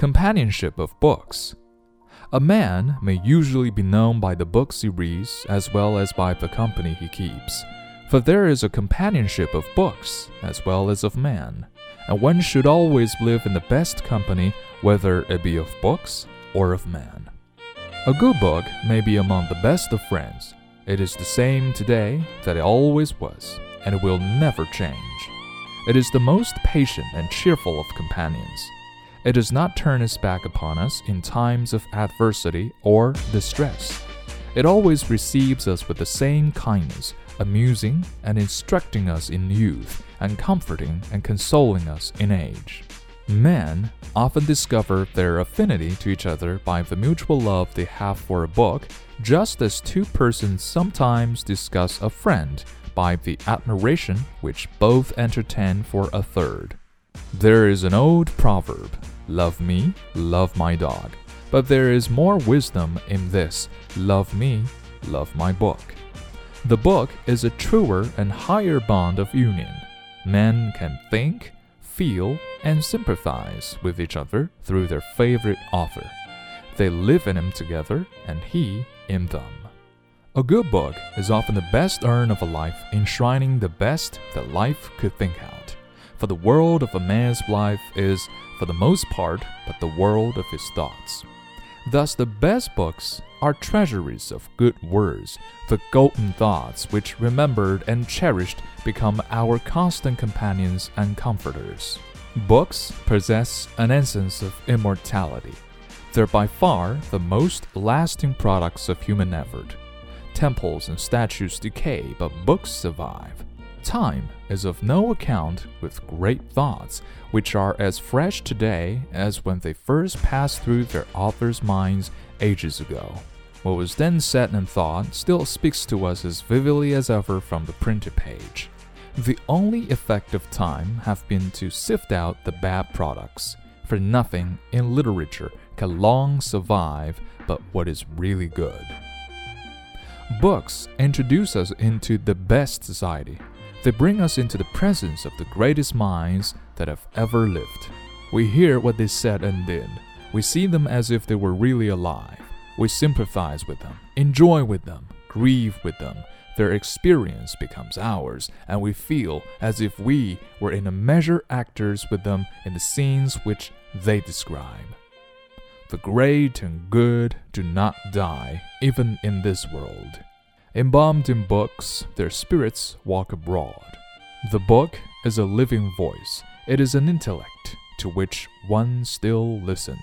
Companionship of books. A man may usually be known by the books he reads as well as by the company he keeps, for there is a companionship of books as well as of man, and one should always live in the best company, whether it be of books or of man. A good book may be among the best of friends. It is the same today that it always was, and it will never change. It is the most patient and cheerful of companions. It does not turn its back upon us in times of adversity or distress. It always receives us with the same kindness, amusing and instructing us in youth, and comforting and consoling us in age. Men often discover their affinity to each other by the mutual love they have for a book, just as two persons sometimes discuss a friend by the admiration which both entertain for a third. There is an old proverb Love me, love my dog. But there is more wisdom in this love me, love my book. The book is a truer and higher bond of union. Men can think, feel, and sympathize with each other through their favorite author. They live in him together, and he in them. A good book is often the best urn of a life, enshrining the best that life could think out. For the world of a man's life is for the most part, but the world of his thoughts. Thus, the best books are treasuries of good words, the golden thoughts which, remembered and cherished, become our constant companions and comforters. Books possess an essence of immortality. They're by far the most lasting products of human effort. Temples and statues decay, but books survive. Time is of no account with great thoughts, which are as fresh today as when they first passed through their authors' minds ages ago. What was then said and thought still speaks to us as vividly as ever from the printed page. The only effect of time have been to sift out the bad products, for nothing in literature can long survive but what is really good. Books introduce us into the best society, they bring us into the presence of the greatest minds that have ever lived. We hear what they said and did. We see them as if they were really alive. We sympathize with them, enjoy with them, grieve with them. Their experience becomes ours, and we feel as if we were in a measure actors with them in the scenes which they describe. The great and good do not die, even in this world. Embalmed in books, their spirits walk abroad. The book is a living voice, it is an intellect to which one still listens.